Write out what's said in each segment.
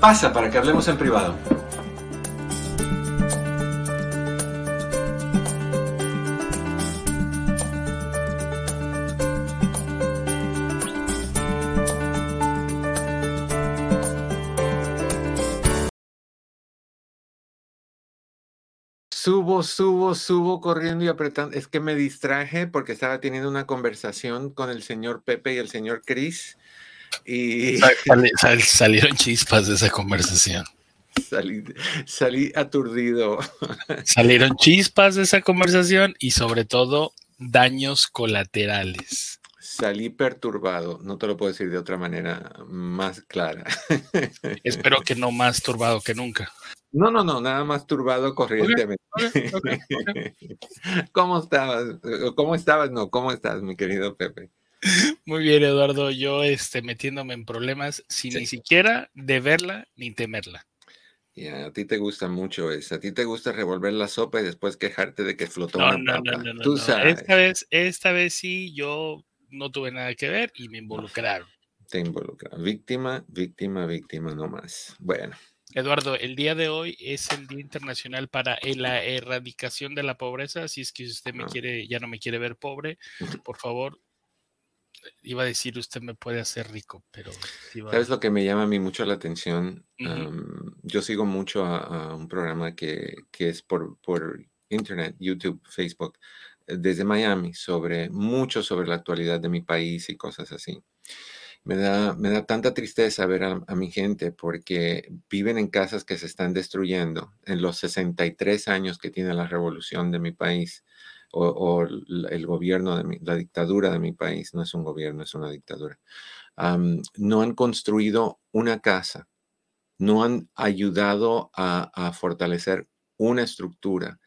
Pasa para que hablemos en privado. Subo, subo, subo corriendo y apretando. Es que me distraje porque estaba teniendo una conversación con el señor Pepe y el señor Chris y salieron chispas de esa conversación. Salí, salí aturdido. Salieron chispas de esa conversación y sobre todo daños colaterales. Salí perturbado, no te lo puedo decir de otra manera más clara. Espero que no más turbado que nunca. No, no, no, nada más turbado corrientemente. ¿Cómo estabas? ¿Cómo estabas? No, ¿cómo estás, mi querido Pepe? Muy bien, Eduardo. Yo este, metiéndome en problemas sin ni siquiera de verla ni temerla. Ya, a ti te gusta mucho eso. A ti te gusta revolver la sopa y después quejarte de que flotó no, una no, no, Tú sabes. Esta vez, esta vez sí, yo no tuve nada que ver y me involucraron. Te involucraron. Víctima, víctima, víctima, no más. Bueno. Eduardo, el día de hoy es el Día Internacional para la erradicación de la pobreza. Si es que usted me ah. quiere, ya no me quiere ver pobre, por favor, iba a decir usted me puede hacer rico, pero... ¿Sabes lo que me llama a mí mucho la atención? yo sigo mucho a, un programa que, es por, por, internet, YouTube, Facebook, eh, desde Miami, sobre mucho sobre la actualidad de mi país y cosas así. Me da, me da tanta tristeza ver a, a, mi gente porque viven en casas que se están destruyendo en los 63 años que tiene la revolución de mi país o, el gobierno de la dictadura de mi país, no es un gobierno, es una dictadura, no han construido una casa, no han ayudado a, fortalecer una estructura,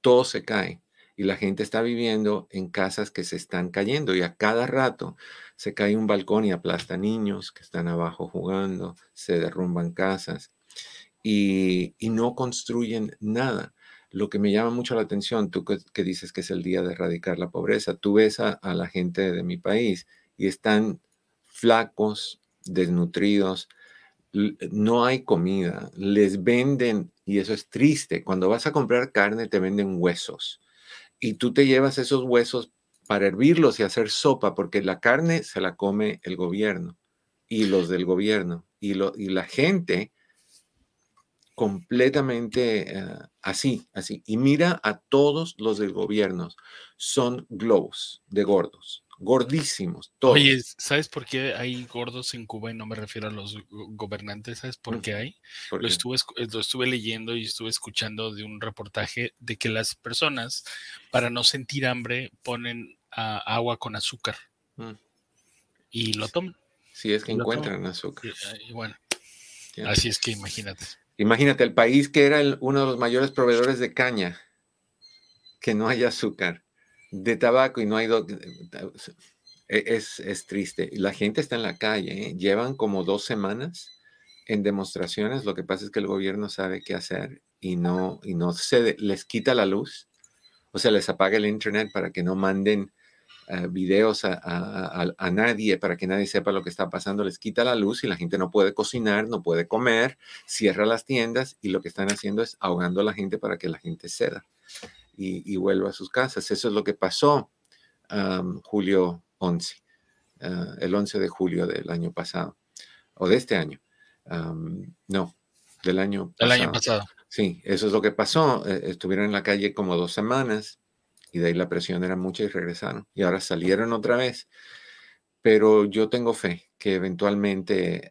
todo se cae y la gente está viviendo en casas que se están cayendo y a cada rato se cae un balcón y aplasta niños que están abajo jugando, se derrumban casas y no construyen nada lo que me llama mucho la atención, tú que, dices que es el día de erradicar la pobreza, tú ves a, la gente de mi país y están flacos, desnutridos, no hay comida, les venden, y eso es triste, cuando vas a comprar carne te venden huesos y tú te llevas esos huesos para hervirlos y hacer sopa, porque la carne se la come el gobierno y los del gobierno y, la gente completamente eh, así, así. Y mira a todos los del gobierno, son globos de gordos, gordísimos, todos. Oye, ¿sabes por qué hay gordos en Cuba y no me refiero a los gobernantes? ¿Sabes por qué hay? lo, estuve, lo estuve leyendo y estuve escuchando de un reportaje de que las personas, para no sentir hambre, ponen agua con azúcar mm. y lo toman. Si es que encuentran azúcar. Y, bueno, así es que imagínate. Imagínate, el país que era uno de los mayores proveedores de caña, que no hay azúcar, de tabaco y no hay... E, es, es, triste. La gente está en la calle, ¿eh? llevan como dos semanas en demostraciones. Lo que pasa es que el gobierno sabe qué hacer y no, y no se les quita la luz, o sea, les apaga el internet para que no manden eh, videos a, nadie para que nadie sepa lo que está pasando, les quita la luz y la gente no puede cocinar, no puede comer, cierra las tiendas y lo que están haciendo es ahogando a la gente para que la gente ceda y, vuelva a sus casas. Eso es lo que pasó julio 11, ah, el 11 de julio del año pasado, o de este año. no, del año pasado. año pasado. Sí, eso es lo que pasó. Eh, estuvieron en la calle como dos semanas y de ahí la presión era mucha y regresaron. Y ahora salieron otra vez. Pero yo tengo fe que eventualmente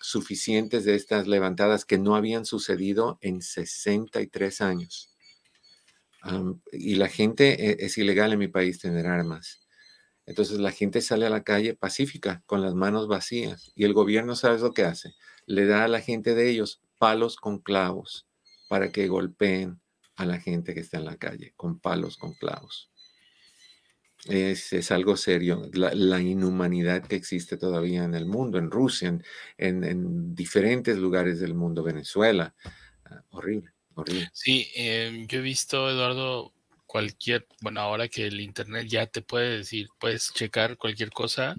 suficientes de estas levantadas que no habían sucedido en 63 años. y la gente e, es, ilegal en mi país tener armas. Entonces la gente sale a la calle pacífica, con las manos vacías. Y el gobierno, ¿sabes lo que hace? Le da a la gente de ellos palos con clavos para que golpeen a la gente que está en la calle, con palos con clavos. Es, algo serio, la, inhumanidad que existe todavía en el mundo, en Rusia, en, diferentes lugares del mundo, Venezuela. Ah, horrible, horrible. Sí, em, yo he visto, Eduardo, cualquier, bueno, ahora que el Internet ya te puede decir, puedes checar cualquier cosa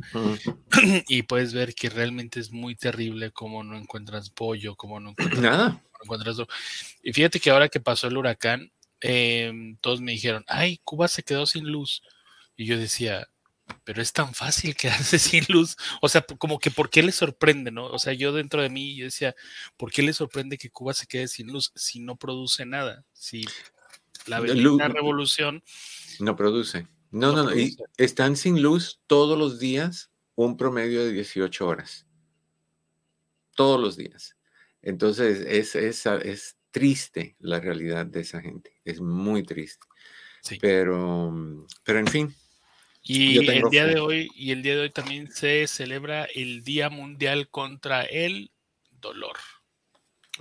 y puedes ver que realmente es muy terrible como no encuentras pollo, como no encuentras nada. Encuentras... Y fíjate que ahora que pasó el huracán, em, todos me dijeron, ay, Cuba se quedó sin luz. Y yo decía, pero es tan fácil quedarse sin luz. O sea, como que ¿por qué le sorprende, no? O sea, yo dentro de mí yo decía, ¿por qué le sorprende que Cuba se quede sin luz si no produce nada? Si la revolución no produce. No, no, no. Y están sin luz todos los días, un promedio de 18 horas. Todos los días. Entonces, es, es, es triste la realidad de esa gente. Es muy triste. Sí. Pero, pero en fin, y el día de hoy, y el día de hoy también se celebra el Día Mundial contra el Dolor.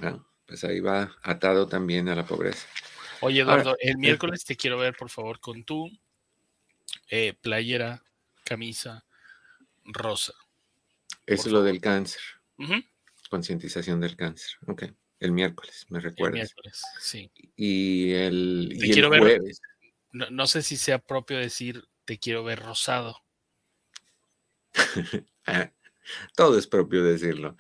Ah, pues ahí va atado también a la pobreza. Oye, Eduardo, el miércoles te quiero ver, por favor, con tu eh, playera, camisa rosa. Eso es lo del cáncer. Concientización del cáncer. Ok. El miércoles, me recuerdas. El miércoles, sí. Y el, y el jueves. no, sé si sea propio decir te quiero ver rosado. Ah, todo es propio decirlo.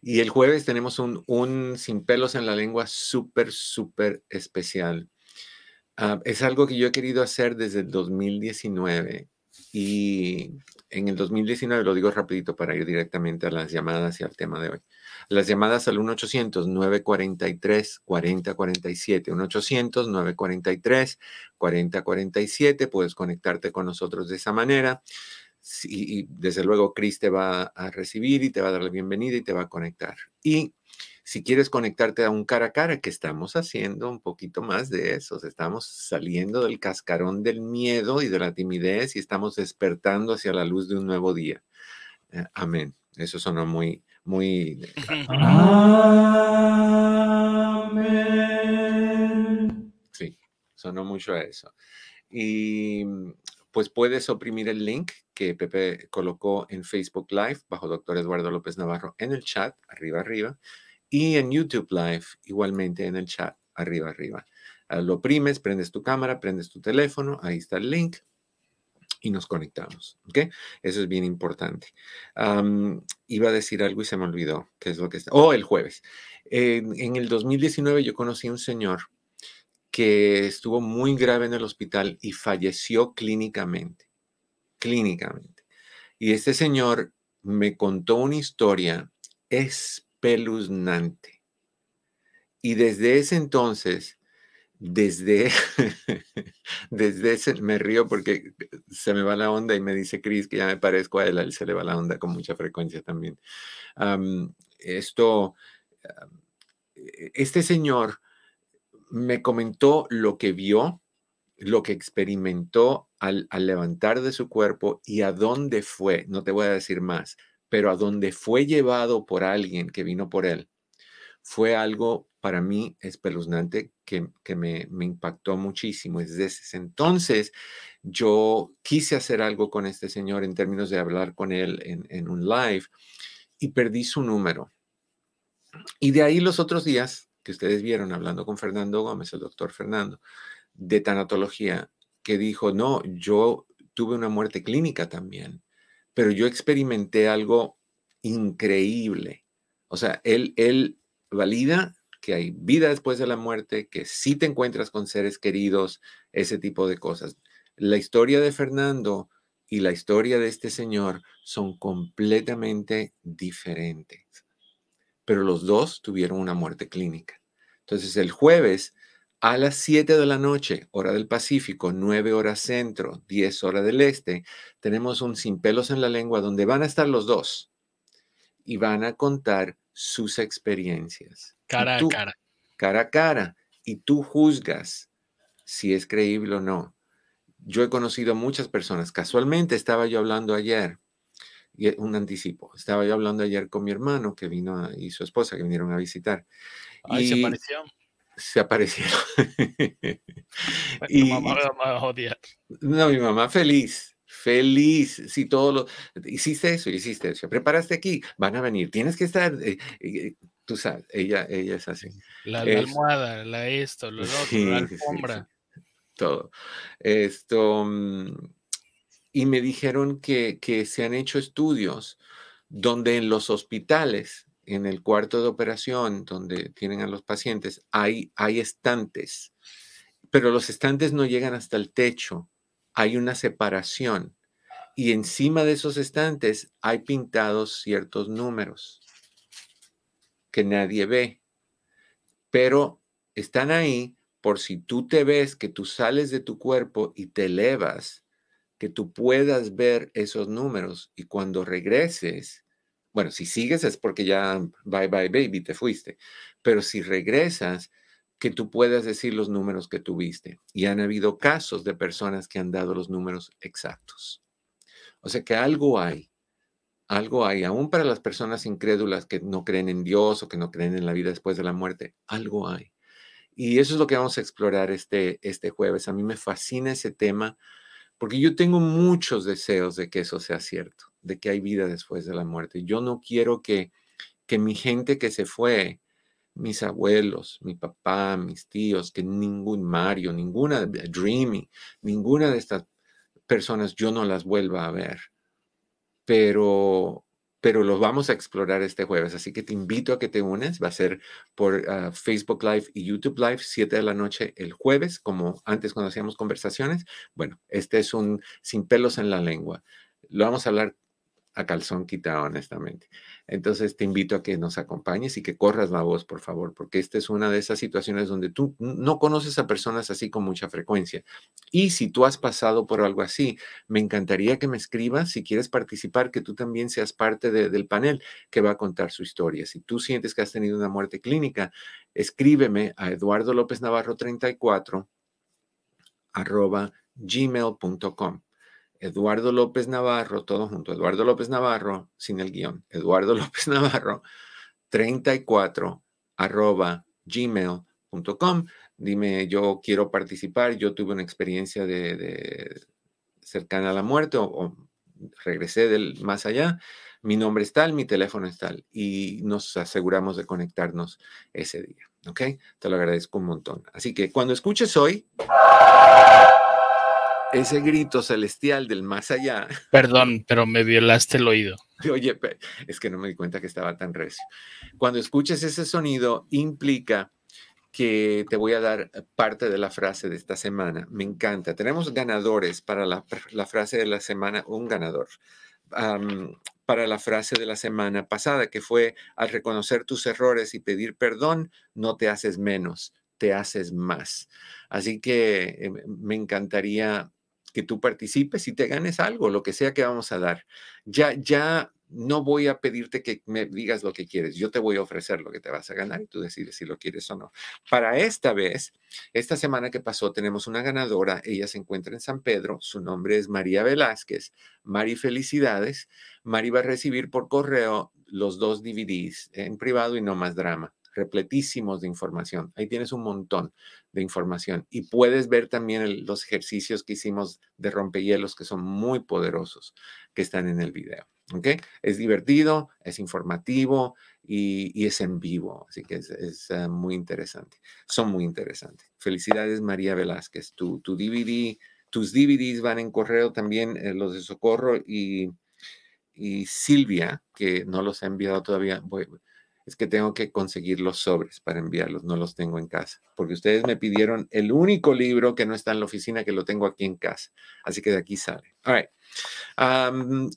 Y el jueves tenemos un, un sin pelos en la lengua súper, súper especial. Ah, es algo que yo he querido hacer desde el 2019 y en el 2019 lo digo rapidito para ir directamente a las llamadas y al tema de hoy. Las llamadas al 1-800-943-4047. 1-800-943-4047. Puedes conectarte con nosotros de esa manera. y desde luego, Chris te va a recibir y te va a dar la bienvenida y te va a conectar. Y si quieres conectarte a un cara a cara, que estamos haciendo un poquito más de eso, estamos saliendo del cascarón del miedo y de la timidez y estamos despertando hacia la luz de un nuevo día. Eh, amén. Eso sonó muy, muy... Amén. Sí, sonó mucho a eso. Y pues puedes oprimir el link que Pepe colocó en Facebook Live bajo doctor Eduardo López Navarro en el chat, arriba, arriba, y en YouTube Live igualmente en el chat, arriba, arriba. Ah, lo oprimes, prendes tu cámara, prendes tu teléfono, ahí está el link y nos conectamos. ¿Ok? Eso es bien importante. iba a decir algo y se me olvidó. ¿Qué es lo que está? Oh, el jueves. en el 2019 yo conocí a un señor que estuvo muy grave en el hospital y falleció clínicamente. Clínicamente. Y este señor me contó una historia espeluznante. Y desde ese entonces desde, desde ese, me río porque se me va la onda y me dice Chris que ya me parezco a él, él se le va la onda con mucha frecuencia también. esto, e, este señor me comentó lo que vio, lo que experimentó al, al levantar de su cuerpo y a dónde fue, no te voy a decir más, pero a dónde fue llevado por alguien que vino por él. Fue algo para mí espeluznante que, que me, me, impactó muchísimo. Desde ese entonces yo quise hacer algo con este señor en términos de hablar con él en, en un live y perdí su número. Y de ahí los otros días que ustedes vieron hablando con Fernando Gómez, el doctor Fernando, de tanatología, que dijo, no, yo tuve una muerte clínica también, pero yo experimenté algo increíble. O sea, él, él valida que hay vida después de la muerte, que sí te encuentras con seres queridos, ese tipo de cosas. La historia de Fernando y la historia de este señor son completamente diferentes, pero los dos tuvieron una muerte clínica. Entonces el jueves a las 7 de la noche, hora del Pacífico, 9 horas centro, 10 horas del este, tenemos un sin pelos en la lengua donde van a estar los dos y van a contar sus experiencias. Cara a cara. Cara a cara. Y tú juzgas si es creíble o no. yo he conocido muchas personas. Casualmente estaba yo hablando ayer, y un anticipo, estaba yo hablando ayer con mi hermano que vino y su esposa que vinieron a visitar. Ay, se apareció. Se aparecieron. y, mamá me va a odiar. No, mi mamá feliz, feliz. Si todo lo hiciste eso, hiciste eso, preparaste aquí, van a venir, tienes que estar. Eh, eh, tú sabes, ella, ella es así. La, almohada, la esto, lo otro, la alfombra. todo. Esto. Mm, y me dijeron que, que se han hecho estudios donde en los hospitales, en el cuarto de operación, donde tienen a los pacientes, hay, estantes, pero los estantes no llegan hasta el techo, hay una separación y encima de esos estantes hay pintados ciertos números que nadie ve, pero están ahí por si tú te ves que tú sales de tu cuerpo y te elevas, que tú puedas ver esos números y cuando regreses, bueno, si sigues es porque ya bye bye baby, te fuiste, pero si regresas, que tú puedas decir los números que tuviste. Y han habido casos de personas que han dado los números exactos. O sea que algo hay, algo hay, aún para las personas incrédulas que no creen en Dios o que no creen en la vida después de la muerte, algo hay. Y eso es lo que vamos a explorar este, este jueves. A mí me fascina ese tema porque yo tengo muchos deseos de que eso sea cierto, de que hay vida después de la muerte. Yo no quiero que, que mi gente que se fue, mis abuelos, mi papá, mis tíos, que ningún Mario, ninguna Dreamy, ninguna de estas personas yo no las vuelva a ver. Pero, pero los vamos a explorar este jueves, así que te invito a que te unes. Va a ser por ah, Facebook Live y YouTube Live, 7 de la noche el jueves, como antes cuando hacíamos conversaciones. Bueno, este es un sin pelos en la lengua. Lo vamos a hablar a calzón quitado, honestamente. Entonces te invito a que nos acompañes y que corras la voz, por favor, porque esta es una de esas situaciones donde tú no conoces a personas así con mucha frecuencia. Y si tú has pasado por algo así, me encantaría que me escribas si quieres participar, que tú también seas parte del panel que va a contar su historia. Si tú sientes que has tenido una muerte clínica, escríbeme a Eduardo López Navarro 34 arroba gmail.com. Eduardo López Navarro, todo junto, Eduardo López Navarro, sin el guion, Eduardo López Navarro, 34 arroba gmail.com. Dime, yo quiero participar, yo tuve una experiencia de, cercana a la muerte o, regresé del más allá. Mi nombre es tal, mi teléfono es tal y nos aseguramos de conectarnos ese día. ¿Ok? Te lo agradezco un montón. Así que cuando escuches hoy, ese grito celestial del más allá. Perdón, pero me violaste el oído. Oye, es que no me di cuenta que estaba tan recio. Cuando escuches ese sonido, implica que te voy a dar parte de la frase de esta semana. Me encanta. Tenemos ganadores para la, frase de la semana, un ganador. para la frase de la semana pasada, que fue, al reconocer tus errores y pedir perdón, no te haces menos, te haces más. Así que eh, me encantaría que tú participes y te ganes algo, lo que sea que vamos a dar. Ya, ya no voy a pedirte que me digas lo que quieres, yo te voy a ofrecer lo que te vas a ganar y tú decides si lo quieres o no. Para esta vez, esta semana que pasó, tenemos una ganadora, ella se encuentra en San Pedro, su nombre es María Velázquez. Mari, felicidades. Mari va a recibir por correo los dos DVDs en privado y no más drama repletísimos de información. Ahí tienes un montón de información y puedes ver también los ejercicios que hicimos de rompehielos que son muy poderosos que están en el video. Es divertido, es informativo y, es en vivo, así que es, ah, muy interesante. Son muy interesantes. Felicidades, María Velázquez. Tu, tu DVD, tus DVDs van en correo también, eh, los de Socorro y, y Silvia, que no los ha enviado todavía. Es que tengo que conseguir los sobres para enviarlos, no los tengo en casa, porque ustedes me pidieron el único libro que no está en la oficina, que lo tengo aquí en casa. Así que de aquí sale. All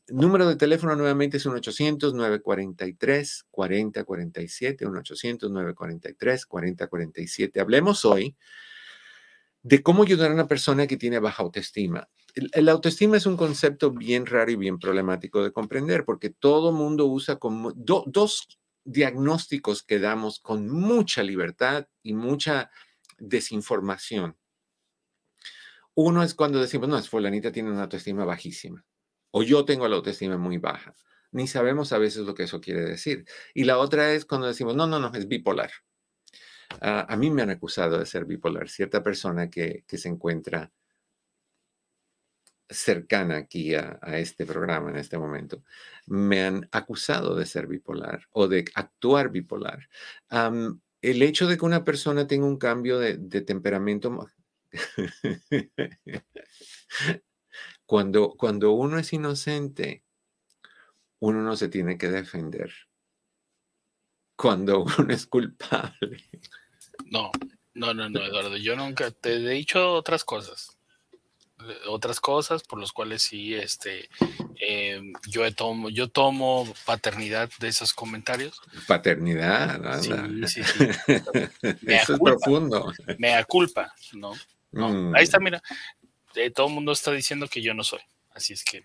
número de teléfono nuevamente es 1-800-943-4047, 1-800-943-4047. Hablemos hoy de cómo ayudar a una persona que tiene baja autoestima. El, autoestima es un concepto bien raro y bien problemático de comprender porque todo mundo usa como dos diagnósticos que damos con mucha libertad y mucha desinformación. Uno es cuando decimos, no, es fulanita tiene una autoestima bajísima. O yo tengo la autoestima muy baja. Ni sabemos a veces lo que eso quiere decir. Y la otra es cuando decimos, no, no, no, es bipolar. Ah, a mí me han acusado de ser bipolar. Cierta persona que, que se encuentra cercana aquí a, este programa en este momento, me han acusado de ser bipolar o de actuar bipolar. el hecho de que una persona tenga un cambio de, temperamento, cuando, cuando uno es inocente, uno no se tiene que defender. Cuando uno es culpable. No, no, no, no, Eduardo, yo nunca te he dicho otras cosas otras cosas por los cuales sí, este, eh, yo tomo, yo tomo paternidad de esos comentarios. Paternidad, Sí, sí, sí. Eso es profundo. Me culpa, ¿no? Ahí está, mm. mira, eh, todo el mundo está diciendo que yo no soy, así es que.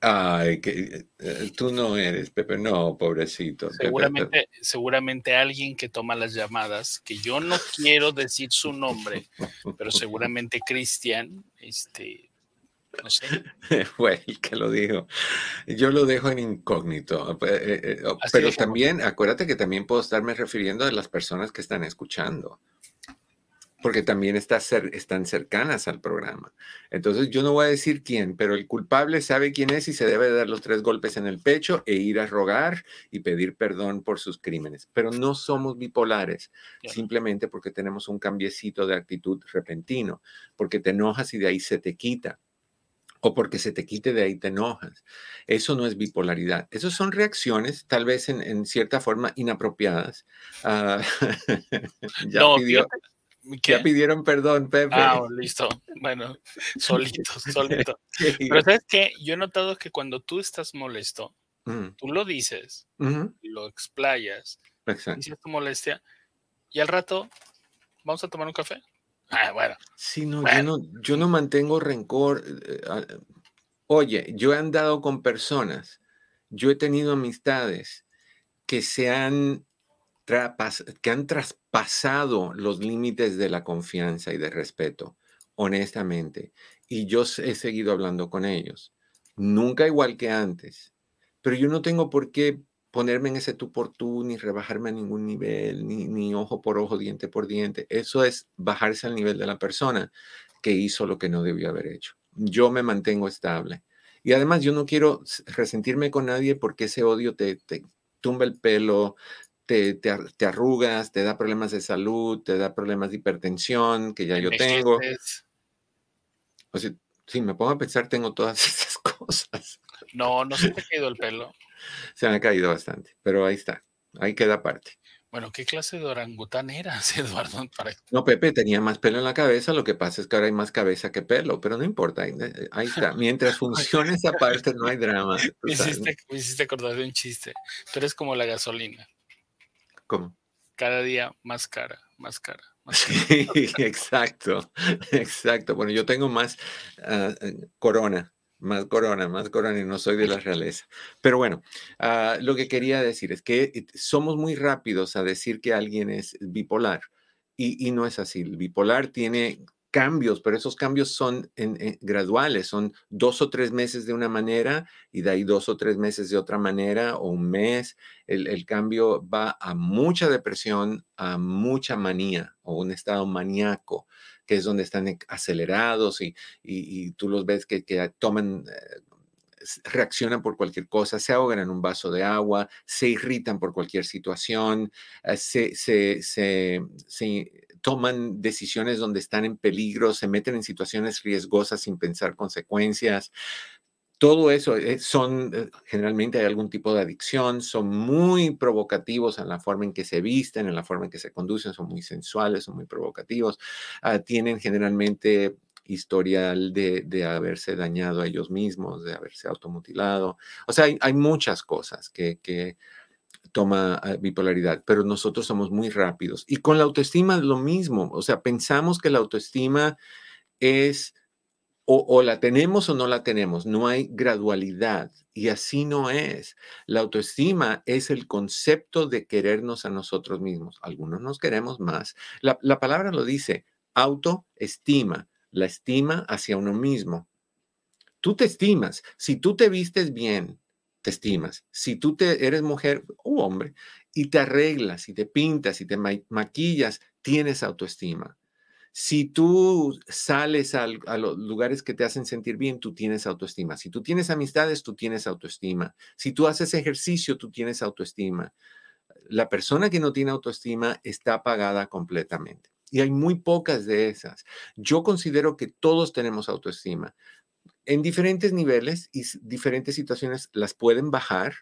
Ay, que eh, tú no eres, Pepe, no, pobrecito. Seguramente, seguramente alguien que toma las llamadas, que yo no quiero decir su nombre, pero seguramente Cristian, este, no sé. Fue el que lo dijo. Yo lo dejo en incógnito, eh, eh, pero también, acuérdate que también puedo estarme refiriendo a las personas que están escuchando porque también está están cercanas al programa. Entonces, yo no voy a decir quién, pero el culpable sabe quién es y se debe dar los tres golpes en el pecho e ir a rogar y pedir perdón por sus crímenes. Pero no somos bipolares, simplemente porque tenemos un cambiecito de actitud repentino, porque te enojas y de ahí se te quita o porque se te quite de ahí te enojas. Eso no es bipolaridad. Esas son reacciones, tal vez en, cierta forma inapropiadas. Uh, ya pidió, ya pidieron perdón, Pepe. Ah, listo. Bueno, solito, solito. Pero sabes que yo he notado que cuando tú estás molesto, mm. tú lo dices, lo explayas, dices tu molestia, y al rato, ¿vamos a tomar un café? Ah, bueno. Sí, no, Yo, no yo no mantengo rencor. Eh, oye, yo he andado con personas, yo he tenido amistades que se han que han traspasado los límites de la confianza y de respeto, honestamente. Y yo he seguido hablando con ellos. Nunca igual que antes, pero yo no tengo por qué ponerme en ese tú por tú, ni rebajarme a ningún nivel, ni, ni ojo por ojo, diente por diente. Eso es bajarse al nivel de la persona que hizo lo que no debió haber hecho. Yo me mantengo estable. Y además yo no quiero resentirme con nadie porque ese odio te, te tumba el pelo, te, arrugas, te da problemas de salud, te da problemas de hipertensión, que ya yo tengo. O sea, si me pongo a pensar, tengo todas esas cosas. No, no se te ha caído el pelo. Se me ha caído bastante, pero ahí está, ahí queda aparte. Bueno, ¿qué clase de orangután eras, Eduardo? No, Pepe tenía más pelo en la cabeza, lo que pasa es que ahora hay más cabeza que pelo, pero no importa, ahí, está. Mientras funcione esa parte, no hay drama. Me hiciste, me hiciste acordar de un chiste. Tú eres como la gasolina. ¿Cómo? Cada día más cara, más cara. Sí, exacto, exacto. Bueno, yo tengo más ah, corona, más corona, más corona y no soy de la realeza. Pero bueno, ah, lo que quería decir es que eh, somos muy rápidos a decir que alguien es bipolar y, y no es así. El bipolar tiene cambios, pero esos cambios son graduales, son dos o tres meses de una manera y de ahí dos o tres meses de otra manera o un mes. El, cambio va a mucha depresión, a mucha manía o un estado maníaco, que es donde están acelerados y, tú los ves que, toman... Eh, reaccionan por cualquier cosa, se ahogan en un vaso de agua, se irritan por cualquier situación, eh, se, se, se, toman decisiones donde están en peligro, se meten en situaciones riesgosas sin pensar consecuencias. Todo eso eh, son, eh, generalmente hay algún tipo de adicción, son muy provocativos en la forma en que se visten, en la forma en que se conducen, son muy sensuales, son muy provocativos, ah, tienen generalmente historial de, de, haberse dañado a ellos mismos, de haberse automutilado. O sea, hay, hay muchas cosas que, que, toma ah, bipolaridad, pero nosotros somos muy rápidos. Y con la autoestima lo mismo, o sea, pensamos que la autoestima es o, la tenemos o no la tenemos, no hay gradualidad y así no es. La autoestima es el concepto de querernos a nosotros mismos. Algunos nos queremos más. La, la palabra lo dice, autoestima la estima hacia uno mismo. Tú te estimas. Si tú te vistes bien, estimas. Si tú te, eres mujer o hombre y te arreglas y te pintas y te maquillas, tienes autoestima. Si tú sales a, a, los lugares que te hacen sentir bien, tú tienes autoestima. Si tú tienes amistades, tú tienes autoestima. Si tú haces ejercicio, tú tienes autoestima. La persona que no tiene autoestima está apagada completamente. Y hay muy pocas de esas. Yo considero que todos tenemos autoestima. En diferentes niveles y diferentes situaciones las pueden bajar,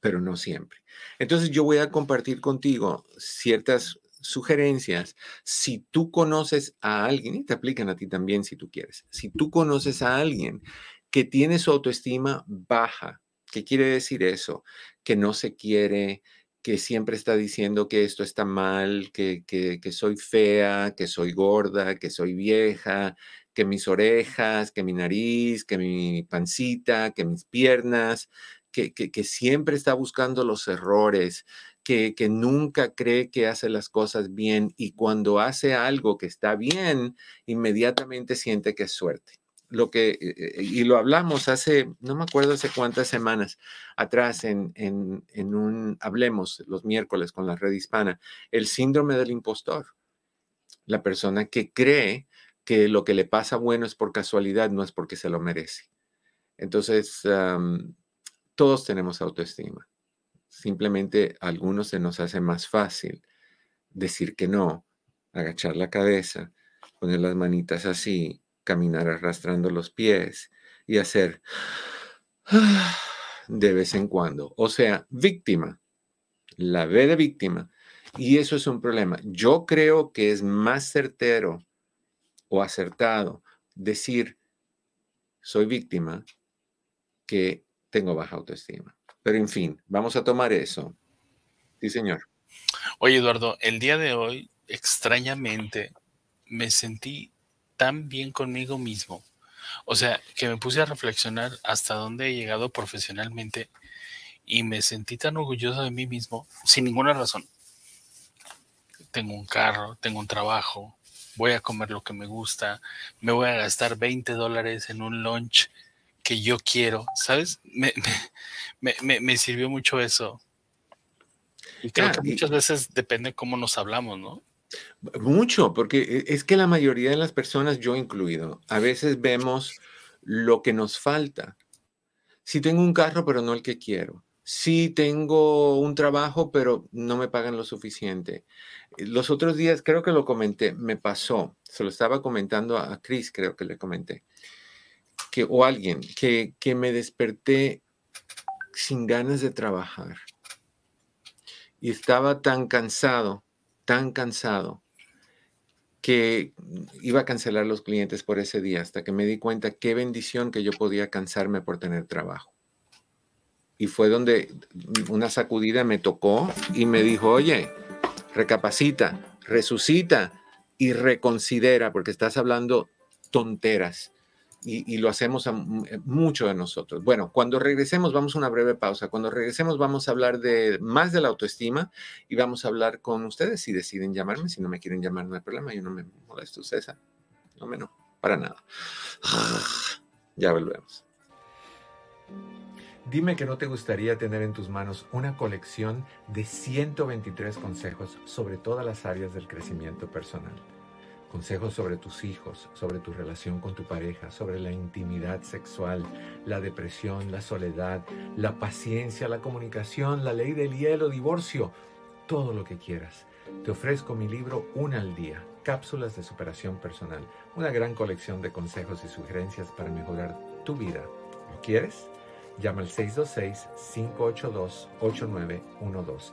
pero no siempre. Entonces yo voy a compartir contigo ciertas sugerencias. Si tú conoces a alguien, y te aplican a ti también si tú quieres, si tú conoces a alguien que tiene su autoestima baja, ¿qué quiere decir eso? Que no se quiere, que siempre está diciendo que esto está mal, que, que, soy fea, que soy gorda, que soy vieja, que mis orejas, que mi nariz, que mi pancita, que mis piernas, que, que siempre está buscando los errores, que, que, nunca cree que hace las cosas bien y cuando hace algo que está bien, inmediatamente siente que es suerte lo que, eh, eh, y lo hablamos hace, no me acuerdo hace cuántas semanas atrás en, en, en un, hablemos los miércoles con la red hispana, el síndrome del impostor. La persona que cree que lo que le pasa bueno es por casualidad, no es porque se lo merece. Entonces, todos tenemos autoestima. Simplemente a algunos se nos hace más fácil decir que no, agachar la cabeza, poner las manitas así caminar arrastrando los pies y hacer de vez en cuando. O sea, víctima, la B de víctima. Y eso es un problema. Yo creo que es más certero o acertado decir soy víctima que tengo baja autoestima. Pero en fin, vamos a tomar eso. Sí, señor. Oye, Eduardo, el día de hoy, extrañamente, me sentí tan bien conmigo mismo. O sea, que me puse a reflexionar hasta dónde he llegado profesionalmente y me sentí tan orgulloso de mí mismo sin ninguna razón. Tengo un carro, tengo un trabajo, voy a comer lo que me gusta, me voy a gastar 20 dólares en un lunch que yo quiero, ¿sabes? Me, me, me, sirvió mucho eso. Y creo que muchas veces depende cómo nos hablamos, ¿no? Mucho, porque e, es que la mayoría de las personas, yo incluido, a veces vemos lo que nos falta. Si tengo un carro, pero no el que quiero. Si tengo un trabajo, pero no me pagan lo suficiente. Los otros días, creo que lo comenté, me pasó, se lo estaba comentando a Chris, creo que le comenté, que, o alguien, que, que me desperté sin ganas de trabajar. Y estaba tan cansado tan cansado que iba a cancelar los clientes por ese día hasta que me di cuenta qué bendición que yo podía cansarme por tener trabajo. Y fue donde una sacudida me tocó y me dijo, oye, recapacita, resucita y reconsidera porque estás hablando tonteras y, lo hacemos a, eh, mucho de nosotros. Bueno, cuando regresemos, vamos a una breve pausa. Cuando regresemos, vamos a hablar de más de la autoestima y vamos a hablar con ustedes si deciden llamarme. Si no me quieren llamar, no hay problema. Yo no me molesto, César. No me no, para nada. Ya volvemos. Dime que no te gustaría tener en tus manos una colección de 123 consejos sobre todas las áreas del crecimiento personal consejos sobre tus hijos, sobre tu relación con tu pareja, sobre la intimidad sexual, la depresión, la soledad, la paciencia, la comunicación, la ley del hielo, divorcio, todo lo que quieras. Te ofrezco mi libro Una al día, cápsulas de superación personal, una gran colección de consejos y sugerencias para mejorar tu vida. ¿Lo quieres? Llama al 626-582-8912.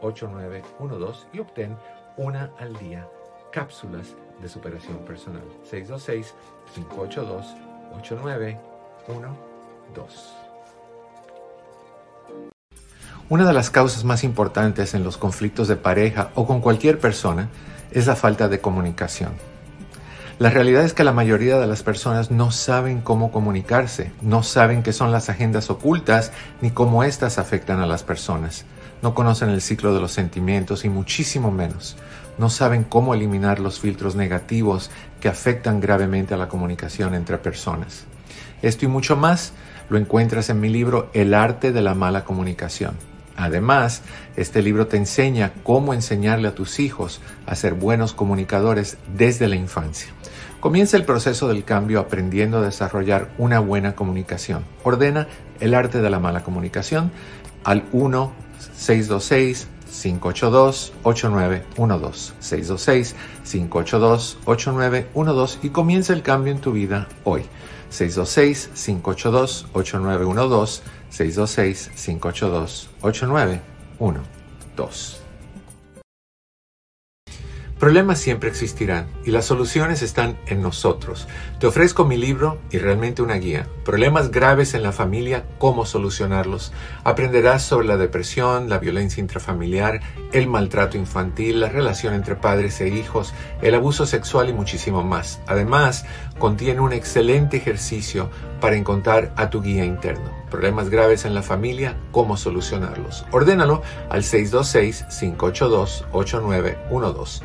626-582-8912 y obtén una al día, cápsulas de superación personal. 626-582-8912. Una de las causas más importantes en los conflictos de pareja o con cualquier persona es la falta de comunicación. La realidad es que la mayoría de las personas no saben cómo comunicarse, no saben qué son las agendas ocultas ni cómo éstas afectan a las personas no conocen el ciclo de los sentimientos y muchísimo menos no saben cómo eliminar los filtros negativos que afectan gravemente a la comunicación entre personas. Esto y mucho más lo encuentras en mi libro El arte de la mala comunicación. Además, este libro te enseña cómo enseñarle a tus hijos a ser buenos comunicadores desde la infancia. Comienza el proceso del cambio aprendiendo a desarrollar una buena comunicación. Ordena el arte de la mala comunicación al 1 626 582-8912. 626-582-8912 y comienza el cambio en tu vida hoy. 626-582-8912. 626-582-8912. Problemas siempre existirán y las soluciones están en nosotros. Te ofrezco mi libro y realmente una guía. Problemas graves en la familia, cómo solucionarlos. Aprenderás sobre la depresión, la violencia intrafamiliar, el maltrato infantil, la relación entre padres e hijos, el abuso sexual y muchísimo más. Además, contiene un excelente ejercicio para encontrar a tu guía interno. Problemas graves en la familia, cómo solucionarlos. Ordénalo al 626-582-8912.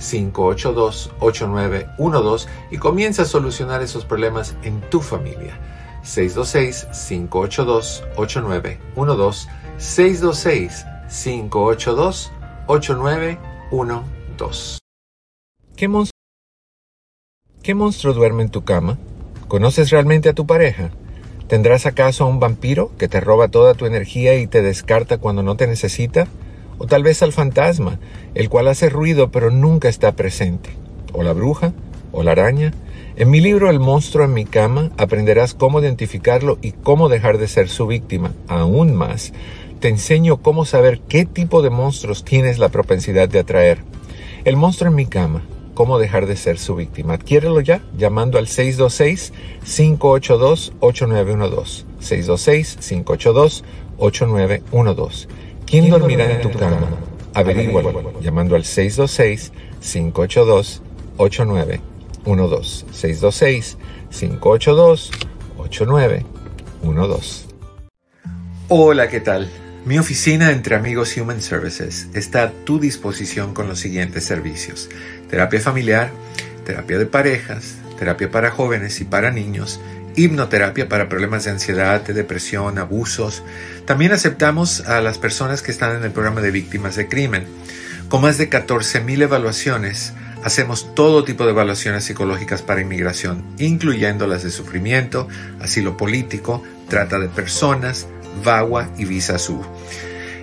626-582-8912 y comienza a solucionar esos problemas en tu familia. 626-582-8912. 626-582-8912. ¿Qué monstruo, ¿Qué monstruo duerme en tu cama? ¿Conoces realmente a tu pareja? ¿Tendrás acaso a un vampiro que te roba toda tu energía y te descarta cuando no te necesita? o tal vez al fantasma, el cual hace ruido pero nunca está presente, o la bruja, o la araña. En mi libro El monstruo en mi cama aprenderás cómo identificarlo y cómo dejar de ser su víctima. Aún más, te enseño cómo saber qué tipo de monstruos tienes la propensidad de atraer. El monstruo en mi cama, cómo dejar de ser su víctima. Adquiérelo ya llamando al 626-582-8912. 626-582-8912. ¿Quién dormirá en tu cama? Averígualo llamando al 626-582-8912. 626-582-8912. Hola, ¿qué tal? Mi oficina entre amigos Human Services está a tu disposición con los siguientes servicios. Terapia familiar, terapia de parejas, terapia para jóvenes y para niños, hipnoterapia para problemas de ansiedad, de depresión, abusos. También aceptamos a las personas que están en el programa de víctimas de crimen. Con más de 14.000 evaluaciones, hacemos todo tipo de evaluaciones psicológicas para inmigración, incluyendo las de sufrimiento, asilo político, trata de personas, VAWA y Visa Sur.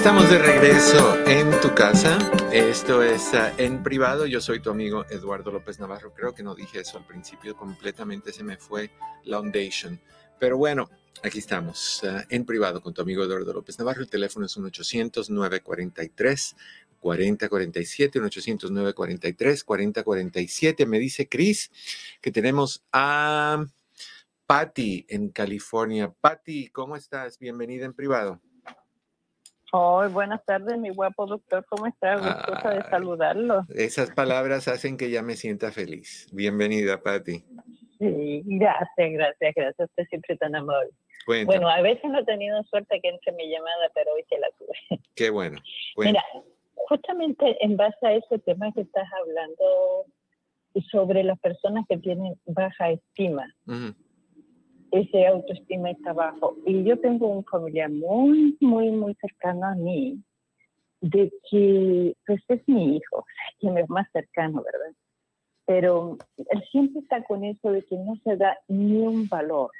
Estamos de regreso en tu casa. Esto es ah, en privado. Yo soy tu amigo Eduardo López Navarro. Creo que no dije eso al principio. Completamente se me fue la foundation. Pero bueno, aquí estamos ah, en privado con tu amigo Eduardo López Navarro. El teléfono es un 800-943. 4047, un 800 943 4047. Me dice Chris que tenemos a Patty en California. Patty, ¿cómo estás? Bienvenida en privado. Hoy, buenas tardes, mi guapo doctor, ¿cómo está? Gustosa de saludarlo. Esas palabras hacen que ya me sienta feliz. Bienvenida, Patti. Sí, gracias, gracias, gracias. Usted siempre tan amable. Bueno, a veces no he tenido suerte que entre mi llamada, pero hoy se la tuve. Qué bueno. Mira, justamente en base a ese tema que estás hablando sobre las personas que tienen baja estima ese autoestima está bajo. Y yo tengo un familiar muy, muy, muy cercano a mí, de que, pues es mi hijo, quien es más cercano, ¿verdad? Pero él siempre está con eso de que no se da ni un valor,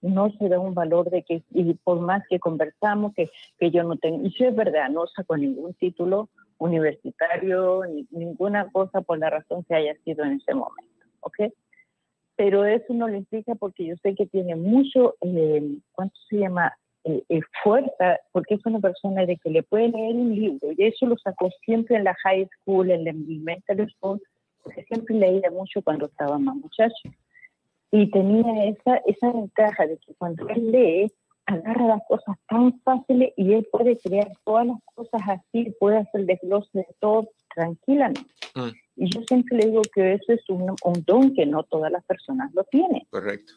no se da un valor de que, y por más que conversamos, que, que yo no tengo, y si es verdad, no saco ningún título universitario, ni, ninguna cosa por la razón que haya sido en ese momento, ¿ok? Pero eso no le implica porque yo sé que tiene mucho, eh, ¿cuánto se llama? eh, eh, fuerza, porque es una persona de que le puede leer un libro, y eso lo sacó siempre en la high school, en la elementary school, porque siempre leía mucho cuando estaba más muchacho. Y tenía esa, esa ventaja de que cuando él lee, agarra las cosas tan fáciles y él puede crear todas las cosas así, puede hacer desglose de todo tranquilamente. Mm. Y yo siempre le digo que eso es un, un don que no todas las personas lo tienen. Correcto.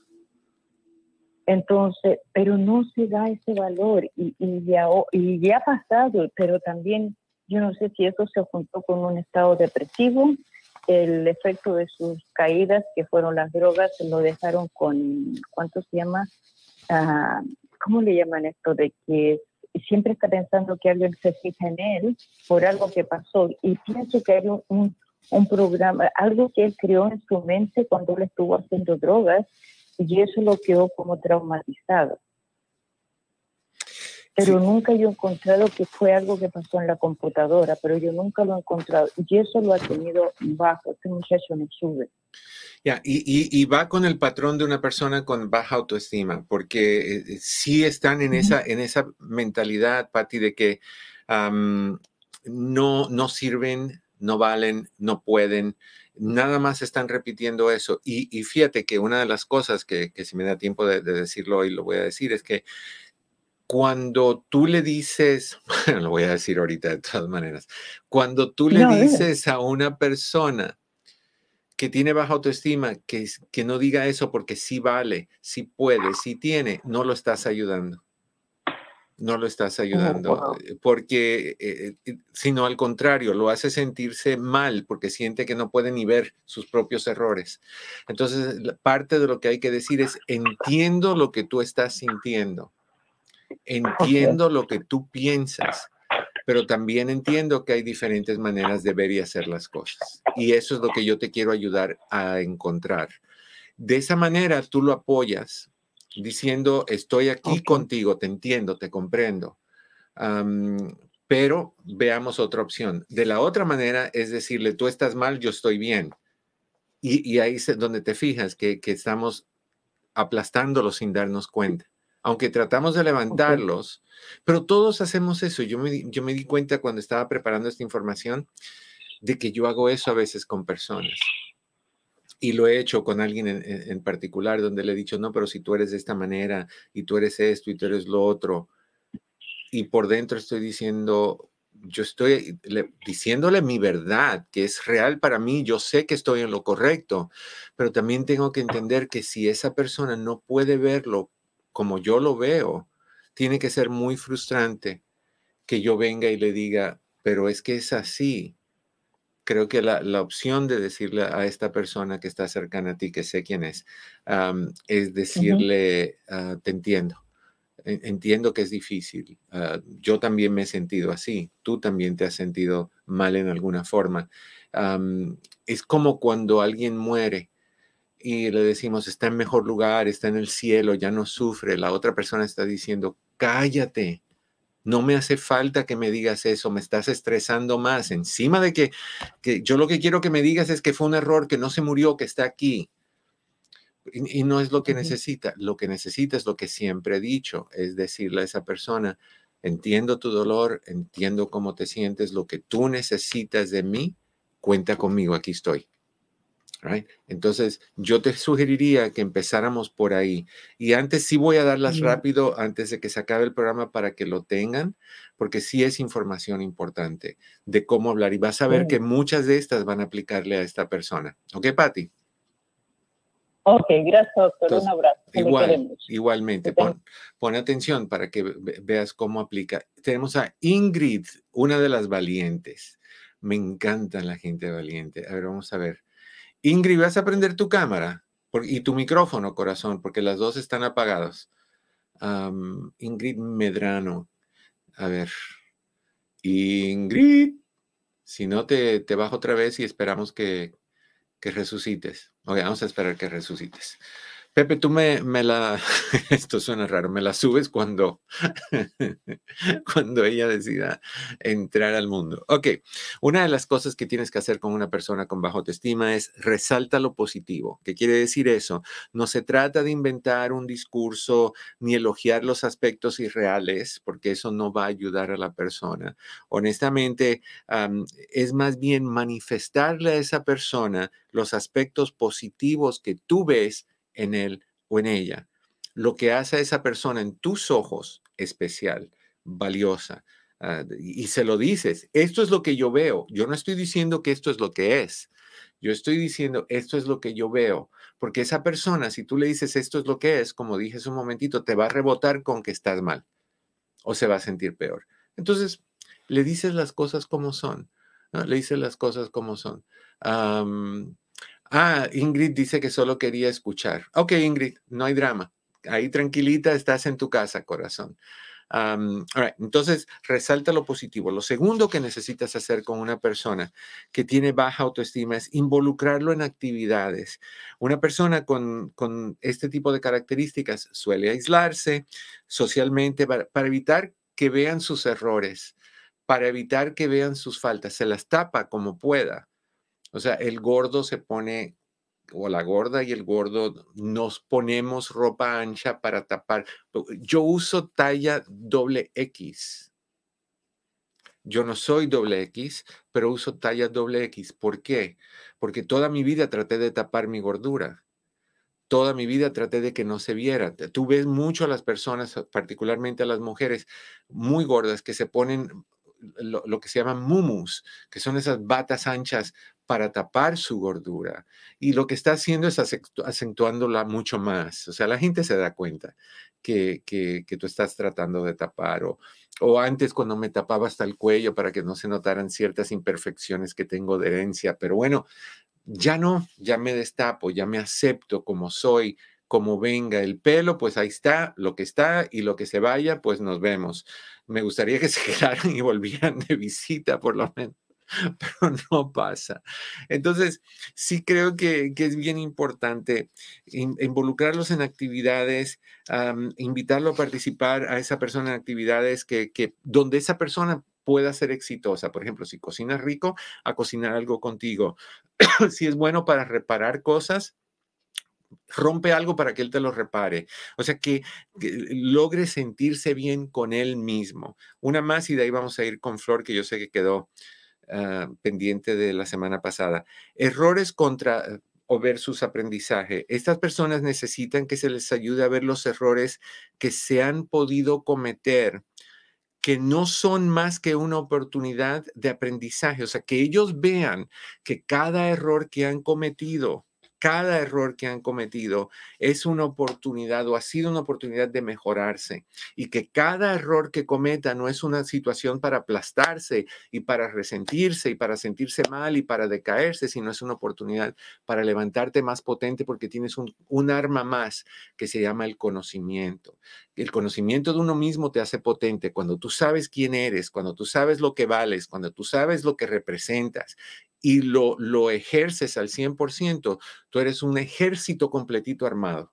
Entonces, pero no se da ese valor y, y, ya, y ya ha pasado, pero también yo no sé si eso se juntó con un estado depresivo, el efecto de sus caídas, que fueron las drogas, lo dejaron con, ¿cuánto se llama? Ah, ¿Cómo le llaman esto? De que siempre está pensando que alguien se fija en él por algo que pasó y pienso que hay un, un programa, algo que él creó en su mente cuando él estuvo haciendo drogas y eso lo quedó como traumatizado. Pero nunca yo he encontrado que fue algo que pasó en la computadora, pero yo nunca lo he encontrado. Y eso lo ha tenido bajo. Este muchacho me sube. Ya, y, y, va con el patrón de una persona con baja autoestima, porque si eh, sí están en, esa, en esa mentalidad, Patti, de que no, no sirven, no valen, no pueden, nada más están repitiendo eso. Y, fíjate que una de las cosas que, si me da tiempo de, decirlo hoy, lo voy a decir, es que cuando tú le dices, bueno, lo voy a decir ahorita de todas maneras, cuando tú le dices a una persona que tiene baja autoestima, que, que no diga eso porque sí vale, sí puede, sí tiene, no lo estás ayudando no lo estás ayudando, eh, porque, eh, eh, sino al contrario, lo hace sentirse mal porque siente que no puede ni ver sus propios errores. Entonces, parte de lo que hay que decir es, entiendo lo que tú estás sintiendo, entiendo lo que tú piensas, pero también entiendo que hay diferentes maneras de ver y hacer las cosas. Y eso es lo que yo te quiero ayudar a encontrar. De esa manera, tú lo apoyas diciendo, estoy aquí contigo, te entiendo, te comprendo. pero veamos otra opción. De la otra manera es decirle, tú estás mal, yo estoy bien. Y, ahí es donde te fijas que, estamos aplastándolos sin darnos cuenta. Aunque tratamos de levantarlos, pero todos hacemos eso. Yo me, yo me di cuenta cuando estaba preparando esta información de que yo hago eso a veces con personas y lo he hecho con alguien en, particular donde le he dicho, no, pero si tú eres de esta manera y tú eres esto y tú eres lo otro, y por dentro estoy diciendo, yo estoy diciéndole mi verdad, que es real para mí, yo sé que estoy en lo correcto, pero también tengo que entender que si esa persona no puede verlo como yo lo veo, tiene que ser muy frustrante que yo venga y le diga, pero es que es así creo que la, opción de decirle a esta persona que está cercana a ti, que sé quién es, es decirle, ah, te entiendo. Entiendo que es difícil. Ah, yo también me he sentido así. Tú también te has sentido mal en alguna forma. es como cuando alguien muere y le decimos, está en mejor lugar, está en el cielo, ya no sufre. La otra persona está diciendo, cállate, no me hace falta que me digas eso, me estás estresando más. Encima de que, yo lo que quiero que me digas es que fue un error, que no se murió, que está aquí. Y, no es lo que necesita. Lo que necesita es lo que siempre he dicho, es decirle a esa persona, entiendo tu dolor, entiendo cómo te sientes, lo que tú necesitas de mí, cuenta conmigo, aquí estoy. Entonces, yo te sugeriría que empezáramos por ahí. Y antes sí voy a darlas rápido antes de que se acabe el programa para que lo tengan, porque sí es información importante de cómo hablar. Y vas a ver que muchas de estas van a aplicarle a esta persona. ¿Ok, Patti? Ok, gracias, doctor. Un abrazo. Igual, igualmente. Pon, pon, atención para que veas cómo aplica. Tenemos a Ingrid, una de las valientes. Me encanta la gente valiente. A ver, vamos a ver. Ingrid, vas a prender tu cámara y tu micrófono, corazón, porque las dos están apagadas. Ingrid Medrano. A ver. Ingrid. Si no, te, te bajo otra vez y esperamos que, que resucites. Ok, vamos a esperar que resucites. Pepe, tú me, me, la, esto suena raro, me la subes cuando, cuando ella decida entrar al mundo. Ok, una de las cosas que tienes que hacer con una persona con baja autoestima es resalta lo positivo. ¿Qué quiere decir eso? No se trata de inventar un discurso ni elogiar los aspectos irreales, porque eso no va a ayudar a la persona. Honestamente, es más bien manifestarle a esa persona los aspectos positivos que tú ves en él o en ella. Lo que hace a esa persona en tus ojos especial, valiosa. Ah, y se lo dices, esto es lo que yo veo. Yo no estoy diciendo que esto es lo que es. Yo estoy diciendo, esto es lo que yo veo. Porque esa persona, si tú le dices esto es lo que es, como dije hace un momentito, te va a rebotar con que estás mal o se va a sentir peor. Entonces, le dices las cosas como son. Le dices las cosas como son. Ah, Ingrid dice que solo quería escuchar. Ok, Ingrid, no hay drama. Ahí tranquilita estás en tu casa, corazón. Entonces, resalta lo positivo. Lo segundo que necesitas hacer con una persona que tiene baja autoestima es involucrarlo en actividades. Una persona con, este tipo de características suele aislarse socialmente para evitar que vean sus errores, para evitar que vean sus faltas. Se las tapa como pueda. O sea, el gordo se pone, o la gorda y el gordo nos ponemos ropa ancha para tapar. Yo uso talla doble X. Yo no soy doble X, pero uso talla doble X. ¿Por qué? Porque toda mi vida traté de tapar mi gordura. Toda mi vida traté de que no se viera. Tú ves mucho a las personas, particularmente a las mujeres muy gordas, que se ponen lo, que se llaman mumus, que son esas batas anchas para tapar su gordura. Y lo que está haciendo es acentuándola mucho más. O sea, la gente se da cuenta que, que, tú estás tratando de tapar. O, o antes cuando me tapaba hasta el cuello para que no se notaran ciertas imperfecciones que tengo de herencia. Pero bueno, ya no, ya me destapo, ya me acepto como soy, como venga el pelo, pues ahí está, lo que está y lo que se vaya, pues nos vemos. Me gustaría que se quedaran y volvieran de visita por lo menos, pero no pasa. Entonces, sí creo que, es bien importante involucrarlos en actividades, invitarlo a participar a esa persona en actividades que, que donde esa persona pueda ser exitosa. Por ejemplo, si cocinas rico, a cocinar algo contigo. si es bueno para reparar cosas, rompe algo para que él te lo repare. O sea, que, logre sentirse bien con él mismo. Una más y de ahí vamos a ir con Flor, que yo sé que quedó ah, pendiente de la semana pasada. Errores contra o versus aprendizaje. Estas personas necesitan que se les ayude a ver los errores que se han podido cometer que no son más que una oportunidad de aprendizaje, o sea, que ellos vean que cada error que han cometido cada error que han cometido es una oportunidad o ha sido una oportunidad de mejorarse y que cada error que cometa no es una situación para aplastarse y para resentirse y para sentirse mal y para decaerse, sino es una oportunidad para levantarte más potente porque tienes un, un arma más que se llama el conocimiento. El conocimiento de uno mismo te hace potente cuando tú sabes quién eres, cuando tú sabes lo que vales, cuando tú sabes lo que representas y lo, lo ejerces al 100%, tú eres un ejército completito armado.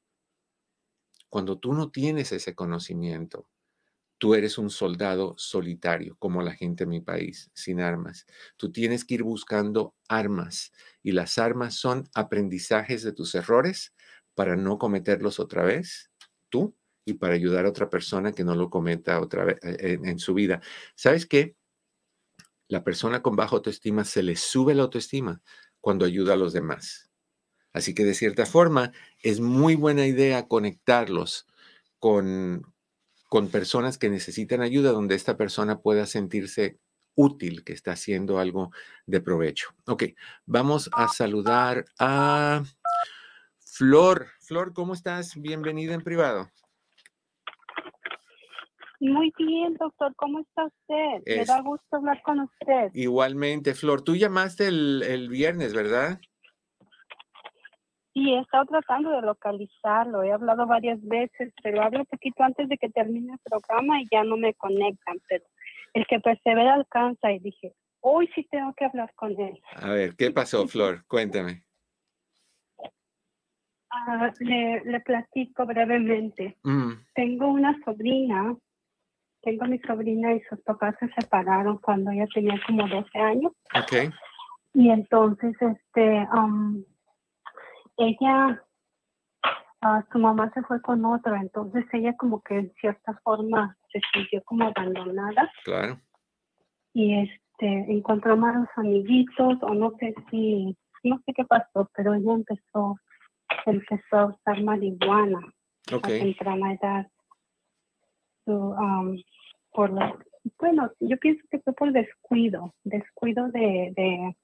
Cuando tú no tienes ese conocimiento, tú eres un soldado solitario, como la gente en mi país, sin armas. Tú tienes que ir buscando armas y las armas son aprendizajes de tus errores para no cometerlos otra vez, tú, y para ayudar a otra persona que no lo cometa otra vez eh, en, en su vida. ¿Sabes qué? La persona con baja autoestima se le sube la autoestima cuando ayuda a los demás. Así que de cierta forma es muy buena idea conectarlos con, con personas que necesitan ayuda donde esta persona pueda sentirse útil, que está haciendo algo de provecho. Ok, vamos a saludar a Flor. Flor, ¿cómo estás? Bienvenida en privado. Muy bien, doctor. ¿Cómo está usted? Me da gusto hablar con usted. Igualmente, Flor. Tú llamaste el, viernes, ¿verdad? Sí, he estado tratando de localizarlo. He hablado varias veces, pero hablo un poquito antes de que termine el programa y ya no me conectan. Pero el que persevera alcanza y dije, hoy sí tengo que hablar con él. A ver, ¿qué pasó, Flor? Cuéntame. Ah, le, platico brevemente. Mm. Tengo una sobrina, tengo mi sobrina y sus papás se separaron cuando ella tenía como 12 años. Okay. Y entonces, este, um, ella, ah, su mamá se fue con otra, entonces ella como que en cierta forma se sintió como abandonada. Claro. Y este, encontró malos amiguitos, o no sé si, no sé qué pasó, pero ella empezó, empezó a usar marihuana a temprana edad. Um, por bueno, yo pienso que fue por descuido, descuido de, de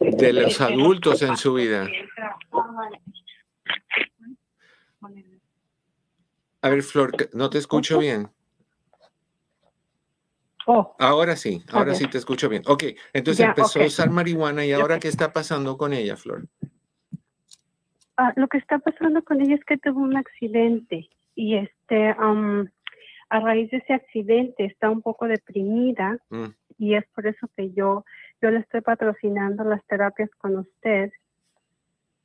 de los adultos en su vida. A ver, Flor, no te escucho bien. Oh. Ahora sí, ahora sí te escucho bien. Ok, entonces empezó a usar marihuana y ahora qué está pasando con ella, Flor? Ah, lo que está pasando con ella es que tuvo un accidente y este, a raíz de ese accidente está un poco deprimida mm. y es por eso que yo yo le estoy patrocinando las terapias con usted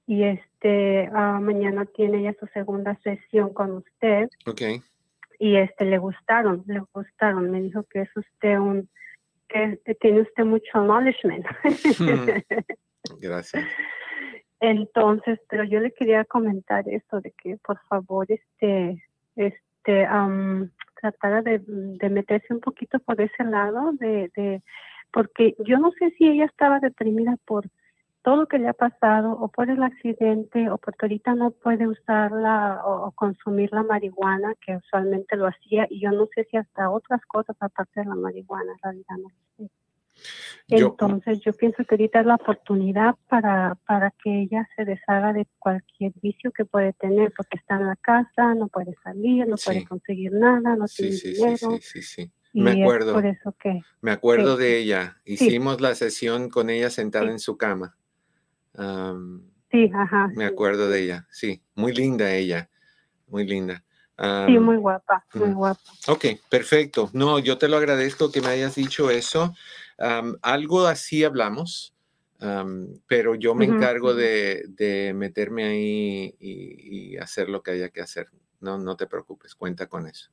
y este ah, mañana tiene ya su segunda sesión con usted. Okay. Y este le gustaron, le gustaron. Me dijo que es usted un que tiene usted mucho acknowledgement. Gracias. Entonces, pero yo le quería comentar esto de que por favor este este tratara de, meterse un poquito por ese lado de, de porque yo no sé si ella estaba deprimida por todo lo que le ha pasado o por el accidente o porque ahorita no puede usarla o, consumir la marihuana que usualmente lo hacía y yo no sé si hasta otras cosas aparte de la marihuana en realidad no sé. Entonces yo pienso que ahorita es la oportunidad para, para que ella se deshaga de cualquier vicio que puede tener porque está en la casa, no puede salir, no puede conseguir nada, no tiene dinero. Sí, sí, sí, me acuerdo. por eso que. Me acuerdo de ella. Hicimos la sesión con ella sentada en su cama. sí, ajá. Me acuerdo de ella. Sí, muy linda ella. Muy linda. sí, muy guapa, muy guapa. Ok, perfecto. No, yo te lo agradezco que me hayas dicho eso. Algo así hablamos, pero yo me encargo de, de, meterme ahí y, y, hacer lo que haya que hacer. No, no te preocupes, cuenta con eso.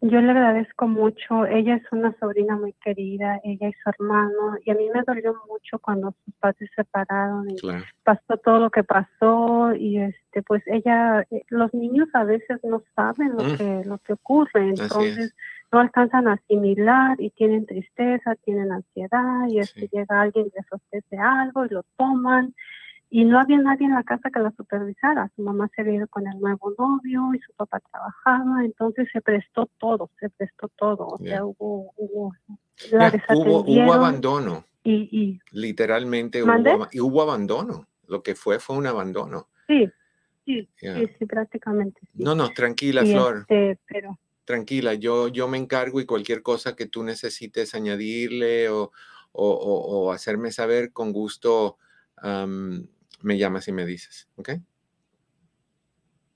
Yo le agradezco mucho. Ella es una sobrina muy querida, ella y su hermano. Y a mí me dolió mucho cuando sus padres se separaron y pasó todo lo que pasó. Y este, pues ella, eh, los niños a veces no saben lo, mm. que, lo que ocurre. Entonces no alcanzan a asimilar y tienen tristeza, tienen ansiedad. Y este, llega alguien y les ofrece algo y lo toman y no había nadie en la casa que la supervisara. Su mamá se había ido con el nuevo novio y su papá trabajaba, entonces se prestó todo, se prestó todo. O sea, hubo, hubo, hubo, abandono. Y, Literalmente hubo, y hubo abandono. Lo que fue fue un abandono. Sí, sí, sí, prácticamente. No, no, tranquila, Flor. Este, pero... Tranquila, yo, yo me encargo y cualquier cosa que tú necesites añadirle o, o, o, hacerme saber con gusto me llamas y me dices, ¿ok?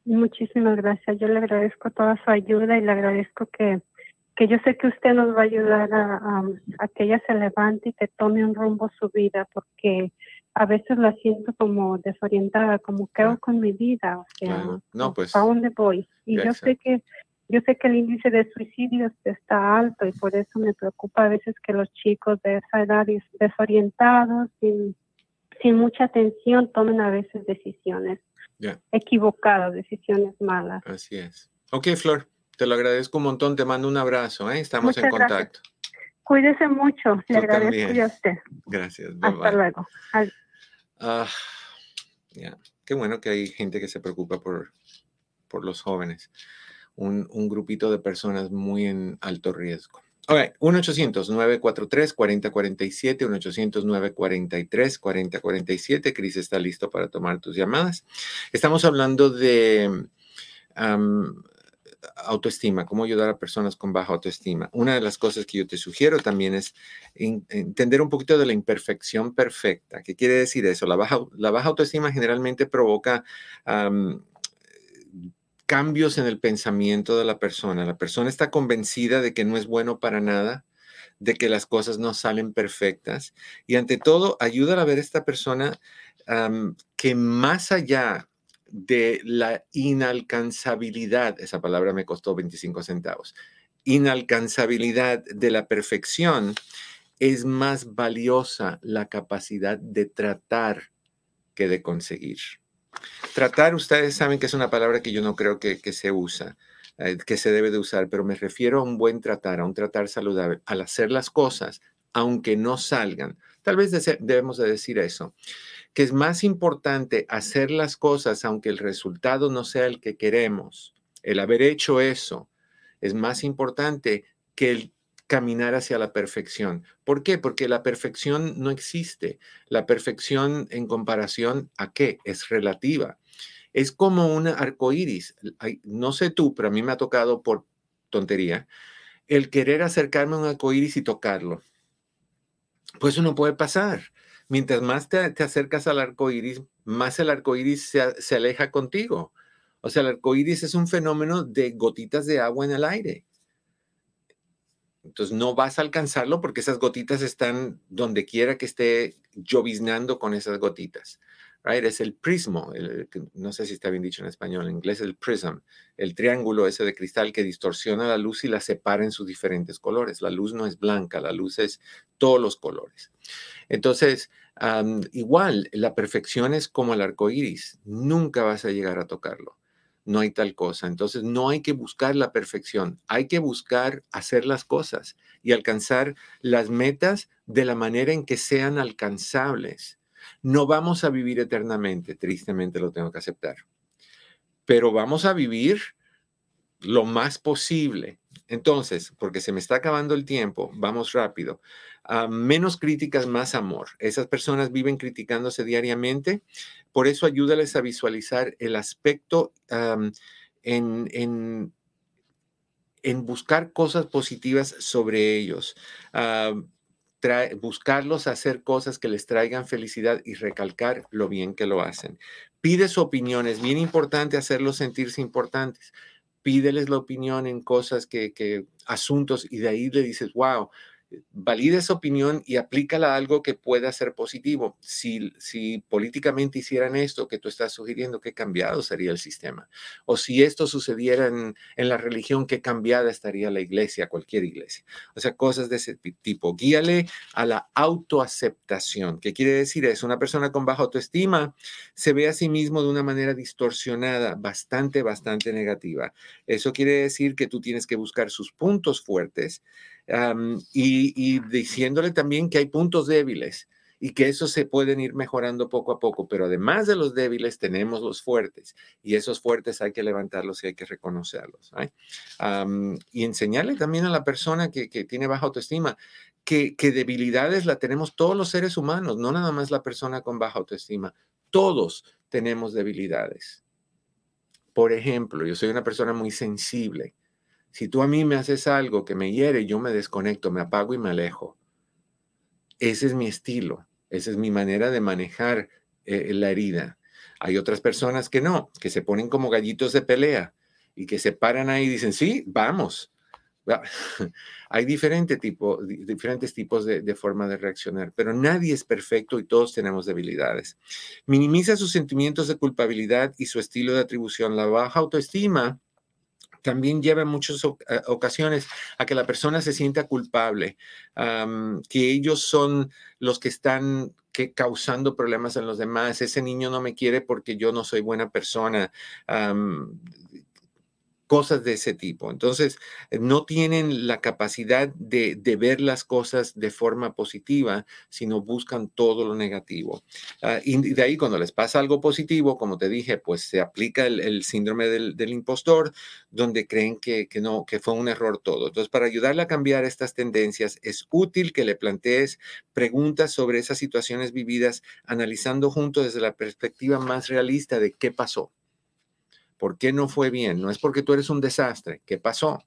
Muchísimas gracias. Yo le agradezco toda su ayuda y le agradezco que, que yo sé que usted nos va a ayudar a, a, que ella se levante y que tome un rumbo su vida, porque a veces la siento como desorientada, como qué hago con mi vida, o sea, no, pues, ¿a dónde voy? Y yo sé que yo sé que el índice de suicidios está alto y por eso me preocupa a veces que los chicos de esa edad desorientados, sin sin mucha atención tomen a veces decisiones equivocadas, decisiones malas. Así es. Ok, Flor, te lo agradezco un montón, te mando un abrazo, ¿eh? estamos en contacto. Cuídese mucho, le agradezco a usted. Gracias. Hasta luego. Ah, Qué bueno que hay gente que se preocupa por, por los jóvenes. Un, grupito de personas muy en alto riesgo. Ok, 1-800-943-4047, 1-800-943-4047. Cris está listo para tomar tus llamadas. Estamos hablando de autoestima, cómo ayudar a personas con baja autoestima. Una de las cosas que yo te sugiero también es entender un poquito de la imperfección perfecta. ¿Qué quiere decir eso? La baja, la baja autoestima generalmente provoca cambios en el pensamiento de la persona. La persona está convencida de que no es bueno para nada, de que las cosas no salen perfectas. Y ante todo, ayuda a ver a esta persona que más allá de la inalcanzabilidad, esa palabra me costó 25 centavos, inalcanzabilidad de la perfección, es más valiosa la capacidad de tratar que de conseguir. Tratar, ustedes saben que es una palabra que yo no creo que, se usa, eh, que se debe de usar, pero me refiero a un buen tratar, a un tratar saludable, al hacer las cosas, aunque no salgan. Tal vez debemos de decir eso, que es más importante hacer las cosas aunque el resultado no sea el que queremos. El haber hecho eso es más importante que el caminar hacia la perfección. ¿Por qué? Porque la perfección no existe. La perfección en comparación a qué? Es relativa. Es como un arco iris. No sé tú, pero a mí me ha tocado por tontería el querer acercarme a un arco iris y tocarlo. Pues eso no puede pasar. Mientras más te, acercas al arco iris, más el arco iris se, se aleja contigo. O sea, el arco iris es un fenómeno de gotitas de agua en el aire. Entonces no vas a alcanzarlo porque esas gotitas están donde quiera que esté lloviznando con esas gotitas. Right? Es el prismo, no sé si está bien dicho en español, en inglés el prism, el triángulo ese de cristal que distorsiona la luz y la separa en sus diferentes colores. La luz no es blanca, la luz es todos los colores. Entonces, igual, la perfección es como el arco iris, nunca vas a llegar a tocarlo no hay tal cosa. Entonces no hay que buscar la perfección, hay que buscar hacer las cosas y alcanzar las metas de la manera en que sean alcanzables. No vamos a vivir eternamente, tristemente lo tengo que aceptar, pero vamos a vivir lo más posible. Entonces, porque se me está acabando el tiempo, vamos rápido. Ah, menos críticas, más amor. Esas personas viven criticándose diariamente, por eso ayúdales a visualizar el aspecto en, en, en, buscar cosas positivas sobre ellos. buscarlos a hacer cosas que les traigan felicidad y recalcar lo bien que lo hacen. Pide su opinión, es bien importante hacerlos sentirse importantes pídeles la opinión en cosas que, que, asuntos y de ahí le dices, wow, valida esa opinión y aplícala a algo que pueda ser positivo. Si, si políticamente hicieran esto que tú estás sugiriendo, qué cambiado sería el sistema. O si esto sucediera en, en, la religión, qué cambiada estaría la iglesia, cualquier iglesia. O sea, cosas de ese tipo. Guíale a la autoaceptación. ¿Qué quiere decir? Es una persona con baja autoestima, se ve a sí mismo de una manera distorsionada, bastante, bastante negativa. Eso quiere decir que tú tienes que buscar sus puntos fuertes y, diciéndole también que hay puntos débiles y que esos se pueden ir mejorando poco a poco, pero además de los débiles tenemos los fuertes y esos fuertes hay que levantarlos y hay que reconocerlos. y enseñarle también a la persona que, tiene baja autoestima que, que debilidades la tenemos todos los seres humanos, no nada más la persona con baja autoestima, todos tenemos debilidades. Por ejemplo, yo soy una persona muy sensible si tú a mí me haces algo que me hiere, yo me desconecto, me apago y me alejo. Ese es mi estilo, esa es mi manera de manejar eh, la herida. Hay otras personas que no, que se ponen como gallitos de pelea y que se paran ahí y dicen, sí, vamos. Hay diferente tipo, diferentes tipos de, de, forma de reaccionar, pero nadie es perfecto y todos tenemos debilidades. Minimiza sus sentimientos de culpabilidad y su estilo de atribución. La baja autoestima también lleva en muchas eh, ocasiones a que la persona se sienta culpable, que ellos son los que están que causando problemas en los demás. Ese niño no me quiere porque yo no soy buena persona cosas de ese tipo. Entonces, eh, no tienen la capacidad de, ver las cosas de forma positiva, sino buscan todo lo negativo. Ah, y de ahí, cuando les pasa algo positivo, como te dije, pues se aplica el, síndrome del, impostor, donde creen que, no, que fue un error todo. Entonces, para ayudarle a cambiar estas tendencias, es útil que le plantees preguntas sobre esas situaciones vividas, analizando juntos desde la perspectiva más realista de qué pasó. ¿Por qué no fue bien? No es porque tú eres un desastre. ¿Qué pasó?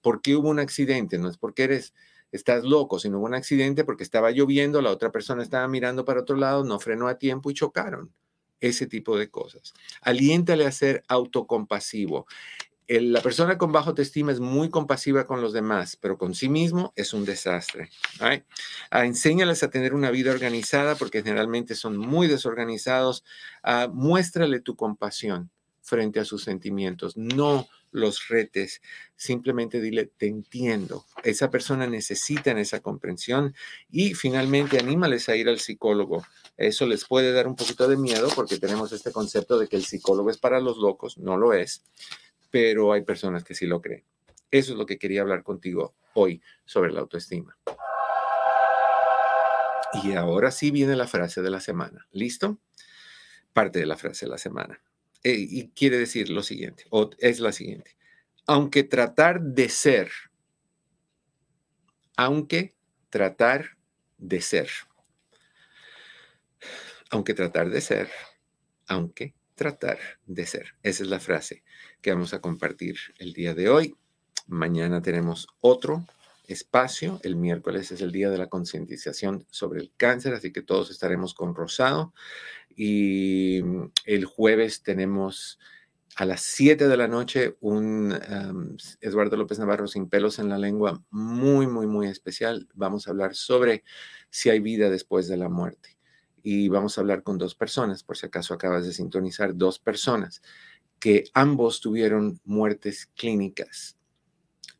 ¿Por qué hubo un accidente? No es porque eres, estás loco, sino hubo un accidente porque estaba lloviendo, la otra persona estaba mirando para otro lado, no frenó a tiempo y chocaron. Ese tipo de cosas. Aliéntale a ser autocompasivo. la persona con bajo autoestima es muy compasiva con los demás, pero con sí mismo es un desastre. Right? Ah, enséñales a tener una vida organizada porque generalmente son muy desorganizados. Ah, muéstrale tu compasión frente a sus sentimientos. No los retes, simplemente dile, te entiendo. Esa persona necesita esa comprensión y finalmente anímales a ir al psicólogo. Eso les puede dar un poquito de miedo porque tenemos este concepto de que el psicólogo es para los locos, no lo es, pero hay personas que sí lo creen. Eso es lo que quería hablar contigo hoy sobre la autoestima. Y ahora sí viene la frase de la semana. ¿Listo? Parte de la frase de la semana. Eh, y quiere decir lo siguiente, o es la siguiente. Aunque tratar de ser, aunque tratar de ser, aunque tratar de ser, aunque tratar de ser. Esa es la frase que vamos a compartir el día de hoy. Mañana tenemos otro espacio. El miércoles es el día de la concientización sobre el cáncer, así que todos estaremos con Rosado. Y mm, el jueves tenemos a las 7 de la noche un Eduardo López Navarro sin pelos en la lengua muy, muy, muy especial. Vamos a hablar sobre si hay vida después de la muerte. Y vamos a hablar con dos personas, por si acaso acabas de sintonizar, dos personas que ambos tuvieron muertes clínicas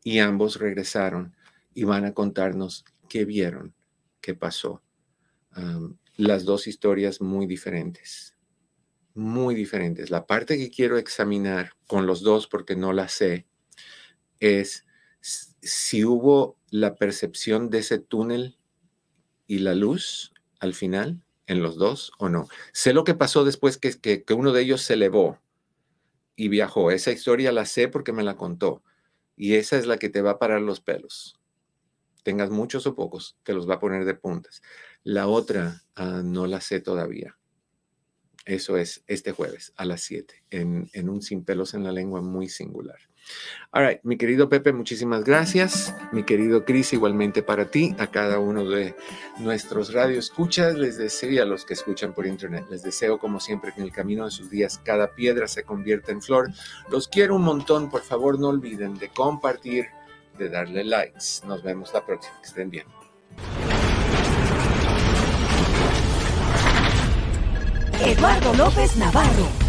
y ambos regresaron y van a contarnos qué vieron, qué pasó las dos historias muy diferentes, muy diferentes. La parte que quiero examinar con los dos, porque no la sé, es si hubo la percepción de ese túnel y la luz al final en los dos o no. Sé lo que pasó después que, que, que uno de ellos se elevó y viajó. Esa historia la sé porque me la contó. Y esa es la que te va a parar los pelos. Tengas muchos o pocos, te los va a poner de puntas. La otra ah, no la sé todavía. Eso es este jueves a las 7 en, en, un sin pelos en la lengua muy singular. All right, mi querido Pepe, muchísimas gracias. Mi querido Cris, igualmente para ti, a cada uno de nuestros radioescuchas, les deseo y a los que escuchan por internet, les deseo como siempre que en el camino de sus días cada piedra se convierta en flor. Los quiero un montón, por favor no olviden de compartir, de darle likes. Nos vemos la próxima, que estén bien. Eduardo López Navarro.